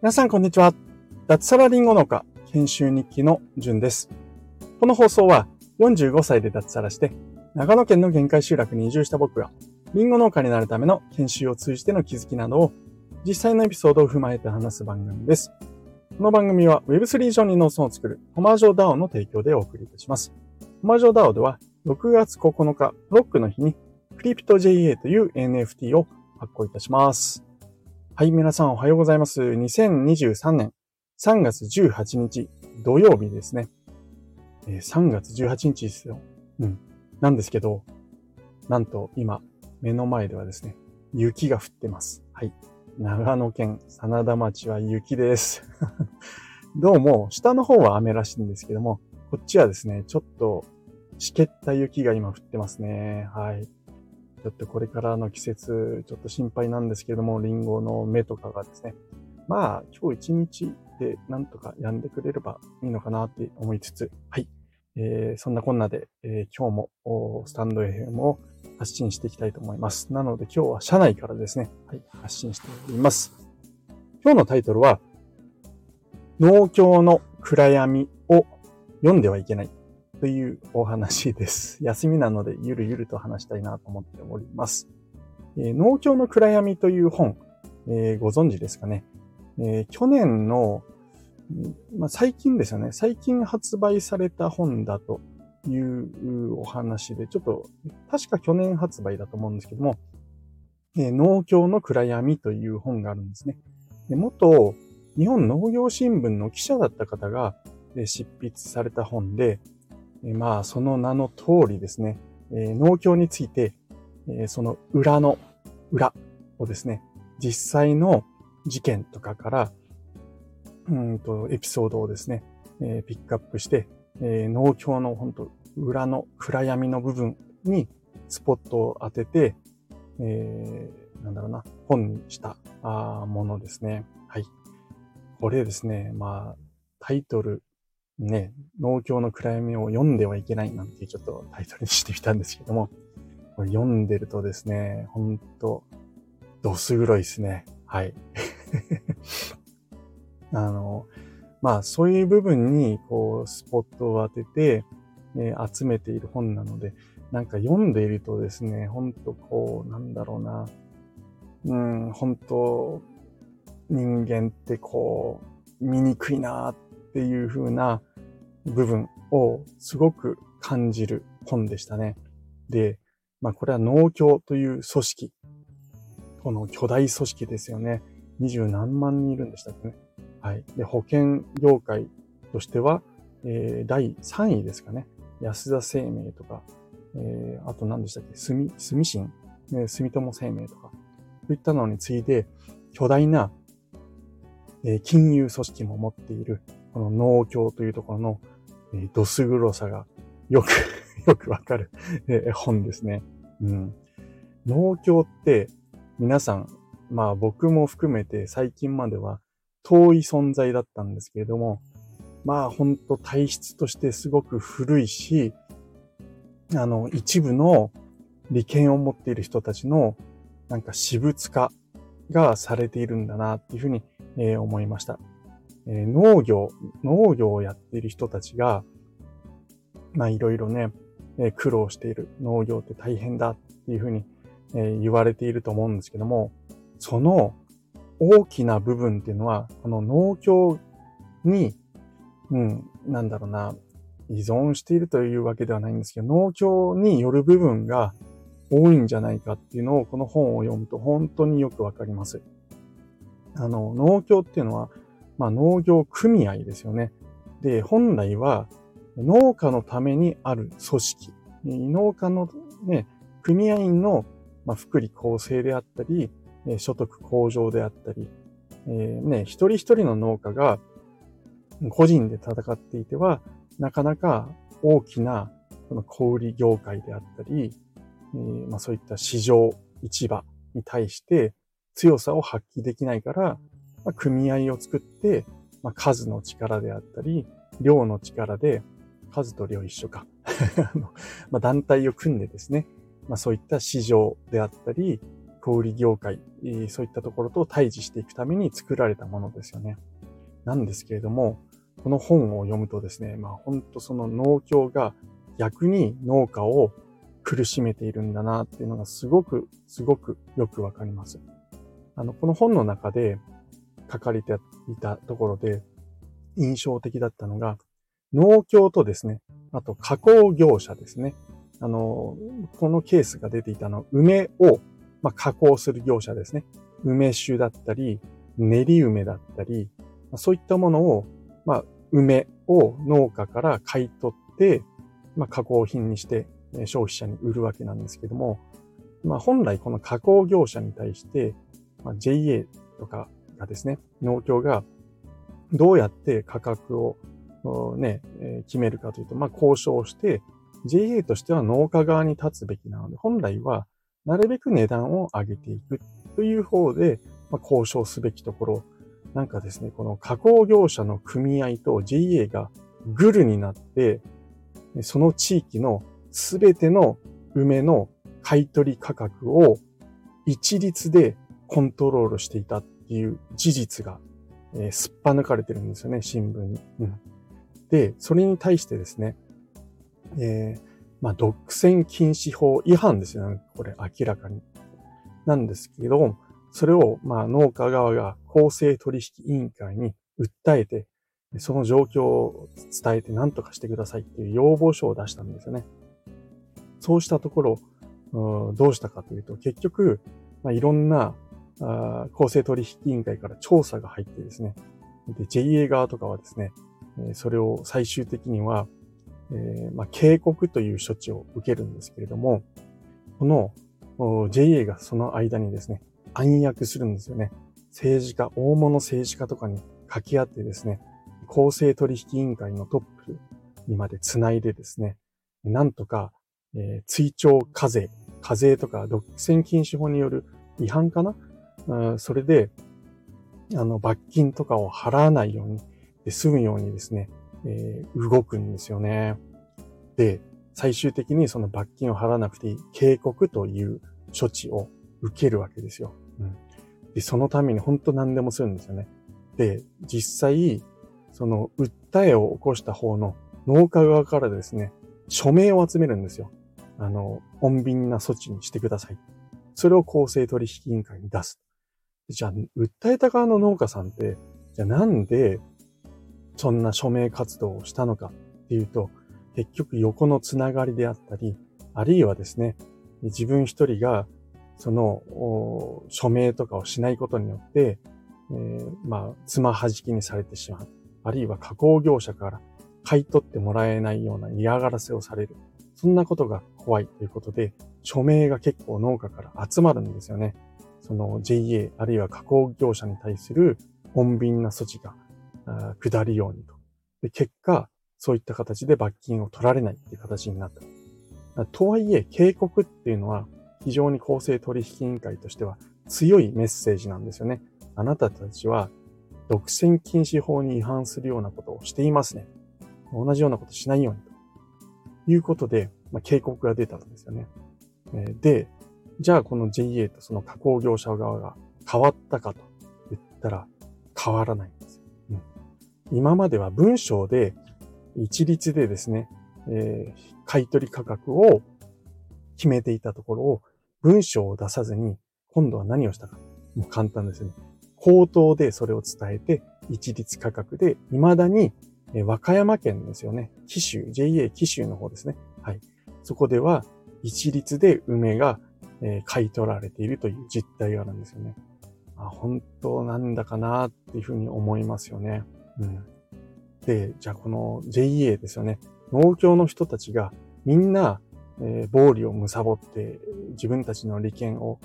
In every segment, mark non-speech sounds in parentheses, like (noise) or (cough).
皆さん、こんにちは。脱サラリンゴ農家研修日記のじゅんです。この放送は45歳で脱サラして、長野県の限界集落に移住した僕が、リンゴ農家になるための研修を通じての気づきなどを、実際のエピソードを踏まえて話す番組です。この番組は Web3 上に農村を作るコマージョ DAO の提供でお送りいたします。コマージョ DAO では6月9日、ブロックの日にクリプト JA という NFT を発行いたします。はい、皆さんおはようございます。2023年3月18日土曜日ですね。えー、3月18日ですよ。うん。なんですけど、なんと今、目の前ではですね、雪が降ってます。はい。長野県真田町は雪です。(laughs) どうも、下の方は雨らしいんですけども、こっちはですね、ちょっと、湿気った雪が今降ってますね。はい。ちょっとこれからの季節、ちょっと心配なんですけれども、リンゴの芽とかがですね、まあ、今日一日でなんとかやんでくれればいいのかなって思いつつ、はい。えー、そんなこんなで、えー、今日もスタンド FM を発信していきたいと思います。なので今日は社内からですね、はい、発信しております。今日のタイトルは、農協の暗闇を読んではいけないというお話です。(laughs) 休みなのでゆるゆると話したいなと思っております。えー、農協の暗闇という本、えー、ご存知ですかね、えー、去年の、まあ、最近ですよね。最近発売された本だというお話で、ちょっと、確か去年発売だと思うんですけども、えー、農協の暗闇という本があるんですね。で元日本農業新聞の記者だった方が、え、執筆された本で、え、まあ、その名の通りですね、え農協について、えその裏の裏をですね、実際の事件とかから、うんと、エピソードをですね、え、ピックアップして、え、農協の本当裏の暗闇の部分にスポットを当てて、えー、なんだろうな、本にしたあものですね。はい。これですね、まあ、タイトル、ね、農協の暗闇を読んではいけないなんてちょっとタイトルにしてみたんですけども、これ読んでるとですね、ほんと、どす黒いですね。はい。(laughs) あの、まあそういう部分にこうスポットを当てて、ね、集めている本なので、なんか読んでいるとですね、ほんとこう、なんだろうな、うん、本当人間ってこう、醜いなっていう風な部分をすごく感じる本でしたね。で、まあこれは農協という組織この巨大組織ですよね。二十何万人いるんでしたっけね。はい。で、保険業界としては、えー、第3位ですかね。安田生命とか、えー、あと何でしたっけ住、住信、ね、住友生命とか、といったのに次いで、巨大な、えー、金融組織も持っている、この農協というところの、えー、どす黒さがよく (laughs) よくわかる、えー、本ですね。うん。農協って、皆さん、まあ僕も含めて最近までは遠い存在だったんですけれども、まあほんと体質としてすごく古いし、あの、一部の利権を持っている人たちのなんか私物化がされているんだなっていうふうに、えー、思いました、えー、農業、農業をやっている人たちが、まあいろいろね、えー、苦労している農業って大変だっていうふうに、え言われていると思うんですけども、その大きな部分っていうのは、この農協に、うん、なんだろうな、依存しているというわけではないんですけど、農協による部分が多いんじゃないかっていうのを、この本を読むと本当によくわかります。あの、農協っていうのは、まあ農業組合ですよね。で、本来は農家のためにある組織。農家のね、組合員のまあ、福利厚生であったり、所得向上であったり、えー、ね、一人一人の農家が個人で戦っていては、なかなか大きなこの小売業界であったり、えー、まあ、そういった市場、市場に対して強さを発揮できないから、まあ、組合を作って、まあ、数の力であったり、量の力で、数と量一緒か。(laughs) まあ、団体を組んでですね、まあそういった市場であったり、小売業界、そういったところと対峙していくために作られたものですよね。なんですけれども、この本を読むとですね、まあ本当その農協が逆に農家を苦しめているんだなっていうのがすごく、すごくよくわかります。あの、この本の中で書かれていたところで印象的だったのが、農協とですね、あと加工業者ですね。あの、このケースが出ていたのは、梅を、まあ、加工する業者ですね。梅酒だったり、練り梅だったり、そういったものを、まあ、梅を農家から買い取って、まあ、加工品にして消費者に売るわけなんですけども、まあ、本来この加工業者に対して、まあ、JA とかがですね、農協がどうやって価格をね、決めるかというと、まあ、交渉して、JA としては農家側に立つべきなので、本来はなるべく値段を上げていくという方で、交渉すべきところ、なんかですね、この加工業者の組合と JA がグルになって、その地域のすべての梅の買取価格を一律でコントロールしていた。っいう事実が、えー、すっぱ抜かれてるんですよね、新聞に。うん、で、それに対してですね、えー、まあ、独占禁止法違反ですよね、これ明らかに。なんですけど、それを、まあ、農家側が公正取引委員会に訴えて、その状況を伝えて何とかしてくださいっていう要望書を出したんですよね。そうしたところ、どうしたかというと、結局、まあ、いろんな公正取引委員会から調査が入ってですね、で、JA 側とかはですね、それを最終的には、えー、まあ、警告という処置を受けるんですけれども、この JA がその間にですね、暗躍するんですよね。政治家、大物政治家とかに掛け合ってですね、公正取引委員会のトップにまで繋いでですね、なんとか、えー、追徴課税、課税とか独占禁止法による違反かな、うん、それで、あの、罰金とかを払わないように、で済むようにですね、えー、動くんですよね。で、最終的にその罰金を払わなくていい警告という処置を受けるわけですよ。うん、で、そのために本当何でもするんですよね。で、実際、その訴えを起こした方の農家側からですね、署名を集めるんですよ。あの、穏便な措置にしてください。それを公正取引委員会に出す。じゃあ、訴えた側の農家さんって、じゃあなんで、そんな署名活動をしたのかっていうと、結局横のつながりであったり、あるいはですね、自分一人が、その、署名とかをしないことによって、えー、まあ、つまはじきにされてしまう。あるいは加工業者から買い取ってもらえないような嫌がらせをされる。そんなことが怖いということで、署名が結構農家から集まるんですよね。その JA あるいは加工業者に対する穏便な措置が下るようにと。で結果、そういった形で罰金を取られないっていう形になった。とはいえ、警告っていうのは非常に公正取引委員会としては強いメッセージなんですよね。あなたたちは独占禁止法に違反するようなことをしていますね。同じようなことしないようにと。いうことで、まあ、警告が出たんですよね。で、じゃあこの JA とその加工業者側が変わったかと言ったら変わらないんです。うん、今までは文章で一律でですね、えー、買取価格を決めていたところを文章を出さずに今度は何をしたか。もう簡単ですよね。口頭でそれを伝えて一律価格で未だに和歌山県ですよね。紀州、JA 紀州の方ですね。はい。そこでは一律で梅が、え、買い取られているという実態があるんですよね。あ本当なんだかなっていうふうに思いますよね。うん。で、じゃあこの JA ですよね。農協の人たちがみんな、えー、暴利を貪って自分たちの利権を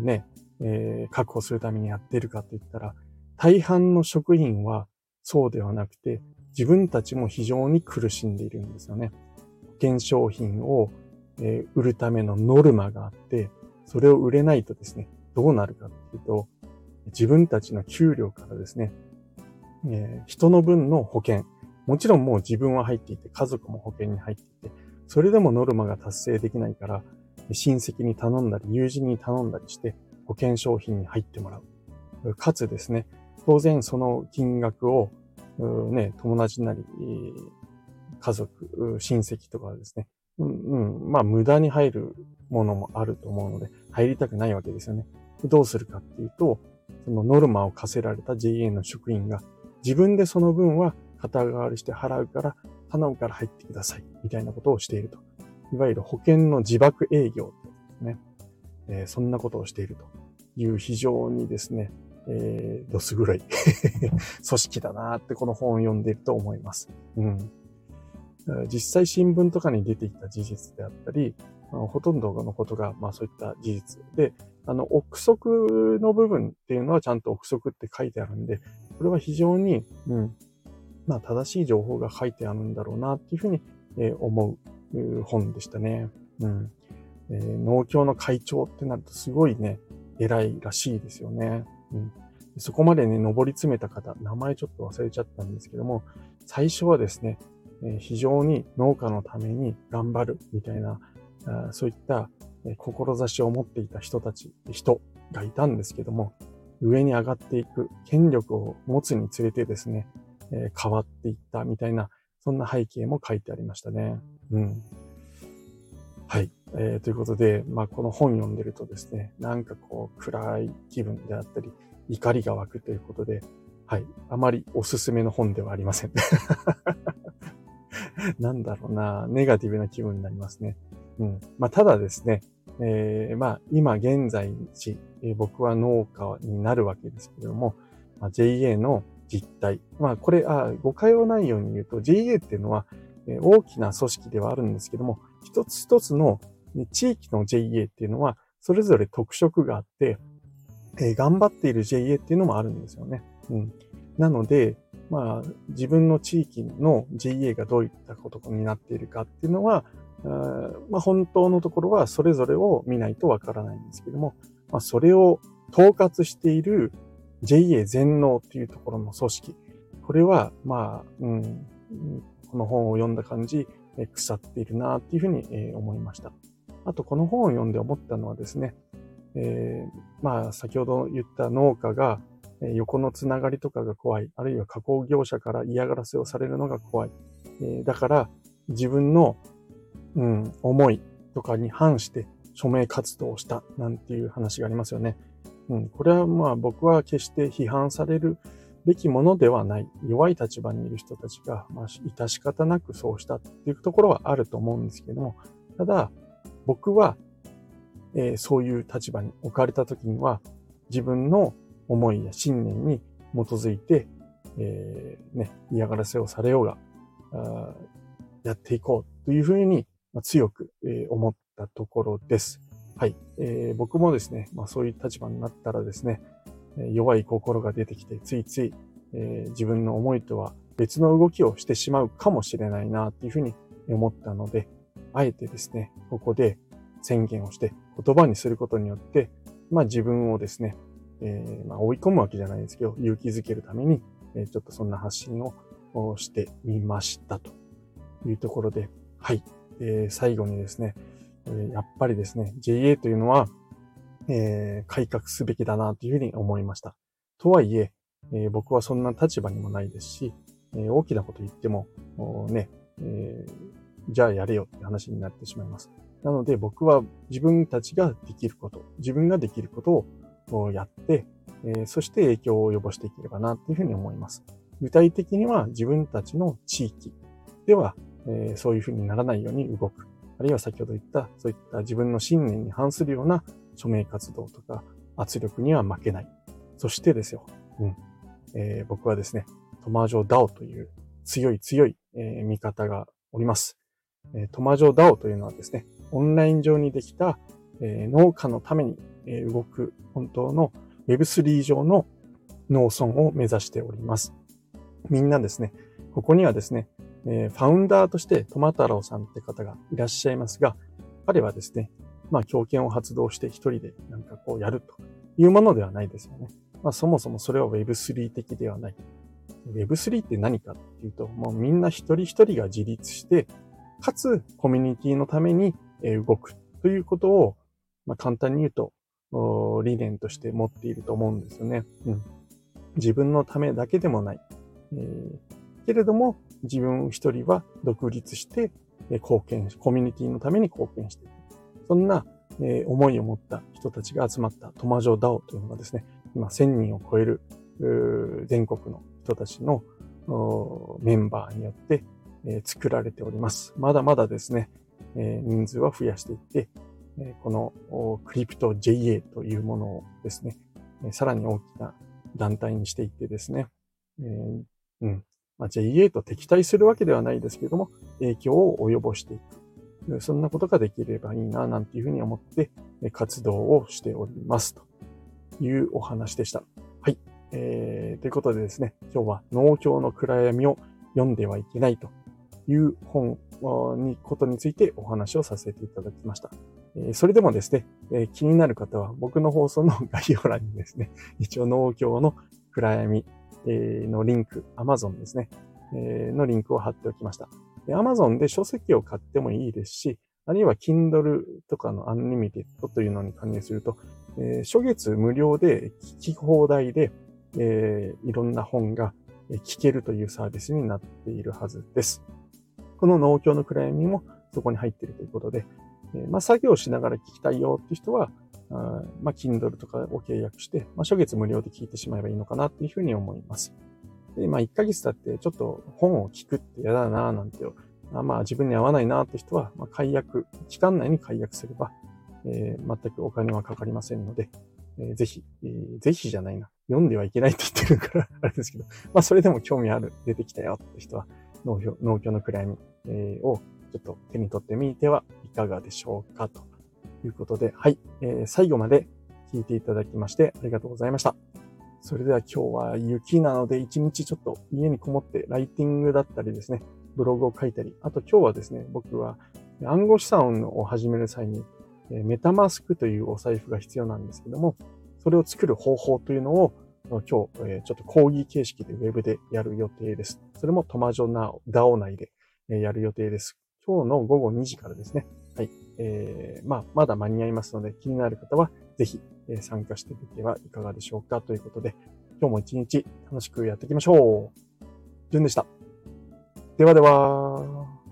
ね、えー、確保するためにやってるかと言ったら、大半の職員はそうではなくて、自分たちも非常に苦しんでいるんですよね。保険商品を、え売るためのノルマがあって、それを売れないとですね、どうなるかっていうと、自分たちの給料からですね、え人の分の保険、もちろんもう自分は入っていて、家族も保険に入っていて、それでもノルマが達成できないから、親戚に頼んだり、友人に頼んだりして、保険商品に入ってもらう。かつですね、当然その金額を、ね、友達なり、家族、親戚とかですね、うん、うん、まあ無駄に入るものもあると思うので、入りたくないわけですよね。どうするかっていうと、そのノルマを課せられた JA の職員が自分でその分は肩代わりして払うから頼むから入ってください。みたいなことをしていると。いわゆる保険の自爆営業ですね。えー、そんなことをしているという非常にですね、えー、どす黒い (laughs) 組織だなってこの本を読んでいると思います。うん。実際新聞とかに出てきた事実であったり、ほとんどのことが、まあそういった事実で、あの、憶測の部分っていうのはちゃんと憶測って書いてあるんで、これは非常に、うん、まあ正しい情報が書いてあるんだろうなっていうふうに、思う本でしたね。うん。えー、農協の会長ってなるとすごいね、偉いらしいですよね。うん。そこまでね、登り詰めた方、名前ちょっと忘れちゃったんですけども、最初はですね、非常に農家のために頑張るみたいな、そういった志を持っていた人たち、人がいたんですけども、上に上がっていく、権力を持つにつれてですね、え、変わっていったみたいな、そんな背景も書いてありましたね。うん。はい。えー、ということで、まあ、この本読んでるとですね、なんかこう、暗い気分であったり、怒りが湧くということで、はい。あまりおすすめの本ではありません。(laughs) なんだろうな、ネガティブな気分になりますね。うん。まあ、ただですね、えー、まあ、今現在地、えー、僕は農家になるわけですけれども、まあ、JA の実態。まあ、これ、あ、誤解をないように言うと、JA っていうのは、えー、大きな組織ではあるんですけども、一つ一つの、地域の JA っていうのは、それぞれ特色があって、えー、頑張っている JA っていうのもあるんですよね。うん。なので、まあ、自分の地域の JA がどういったことになっているかっていうのは、まあ、本当のところはそれぞれを見ないとわからないんですけども、まあ、それを統括している JA 全農っていうところの組織。これは、まあ、うん、この本を読んだ感じ、腐っているなっていうふうに思いました。あと、この本を読んで思ったのはですね、えー、まあ、先ほど言った農家が横のつながりとかが怖い、あるいは加工業者から嫌がらせをされるのが怖い。え、だから、自分のうん、思いとかに反して署名活動をしたなんていう話がありますよね。うん、これはまあ僕は決して批判されるべきものではない。弱い立場にいる人たちが、まあ、致し方なくそうしたっていうところはあると思うんですけども、ただ、僕は、えー、そういう立場に置かれた時には、自分の思いや信念に基づいて、えー、ね、嫌がらせをされようが、やっていこうというふうに強く思ったところです。はい。えー、僕もですね、まあそういう立場になったらですね、弱い心が出てきて、ついつい、えー、自分の思いとは別の動きをしてしまうかもしれないなっていうふうに思ったので、あえてですね、ここで宣言をして言葉にすることによって、まあ自分をですね、えー、まあ追い込むわけじゃないんですけど、勇気づけるために、えー、ちょっとそんな発信をしてみましたというところで、はい。えー、最後にですね、えやっぱりですね、JA というのは、えー、改革すべきだなというふうに思いました。とはいええー、僕はそんな立場にもないですし、え大きなこと言っても、ね、えじゃあやれよって話になってしまいます。なので僕は自分たちができること、自分ができることををやって、えそして影響を及ぼしていければなというふうに思います。具体的には自分たちの地域ではえー、そういうふうにならないように動く。あるいは先ほど言った、そういった自分の信念に反するような署名活動とか圧力には負けない。そしてですよ、うん。えー、僕はですね、トマジョダオという強い強い、えー、味方がおります。えー、トマジョダオというのはですね、オンライン上にできた、農家のために、動く本当の Web3 上の農村を目指しております。みんなですね、ここにはですね、えー、ファウンダーとしてトマ太郎さんって方がいらっしゃいますが、彼はですね、まあ、強権を発動して一人でなんかこうやるというものではないですよね。まあ、そもそもそれは Web3 的ではない。Web3 って何かっていうと、もうみんな一人一人が自立して、かつコミュニティのために動くということを、まあ、簡単に言うと、理念として持っていると思うんですよね。うん、自分のためだけでもない。えー、けれども、自分一人は独立して貢献、コミュニティのために貢献していく。そんな、えー、思いを持った人たちが集まったトマジョダオというのがですね、今1000人を超える全国の人たちのメンバーによって、えー、作られております。まだまだですね、えー、人数は増やしていって、このクリプト JA というものをですね、さらに大きな団体にしていってですね、えーうんまあ、JA と敵対するわけではないですけれども、影響を及ぼしていく。そんなことができればいいな、なんていうふうに思って活動をしておりますというお話でした。はい。えー、ということでですね、今日は農協の暗闇を読んではいけないという本にことについてお話をさせていただきました。それでもですね、気になる方は僕の放送の概要欄にですね、(laughs) 一応農協の暗闇のリンク、Amazon ですね、のリンクを貼っておきました。Amazon で書籍を買ってもいいですし、あるいは Kindle とかの Unlimited というのに加入すると、初月無料で聞き放題で、いろんな本が聞けるというサービスになっているはずです。この農協の暗闇もそこに入っているということで、えまあ、作業しながら聞きたいよっていう人は、あまあ、Kindle とかを契約して、まあ、初月無料で聞いてしまえばいいのかなっていうふうに思います。で、まあ、1ヶ月経ってちょっと本を聞くって嫌だななんて、あまあ、自分に合わないなって人は、まあ、解約、期間内に解約すれば、えー、全くお金はかかりませんので、えー、ぜひ、えー、ぜひじゃないな。読んではいけないって言ってるから (laughs) あれですけど、まあ、それでも興味ある、出てきたよって人は、農業農協の暗闇、えー、をちょっと手に取ってみてはいかがでしょうかということで、はい、えー、最後まで聞いていただきましてありがとうございました。それでは今日は雪なので一日ちょっと家にこもってライティングだったりですね、ブログを書いたり、あと今日はですね、僕は暗号資産を始める際にメタマスクというお財布が必要なんですけども、それを作る方法というのを今日、ちょっと講義形式でウェブでやる予定です。それもトマジョナオ、ダオ内でやる予定です。今日の午後2時からですね。はい。えー、まあ、まだ間に合いますので、気になる方は、ぜひ、え参加してみてはいかがでしょうかということで、今日も一日楽しくやっていきましょう。順でした。ではでは。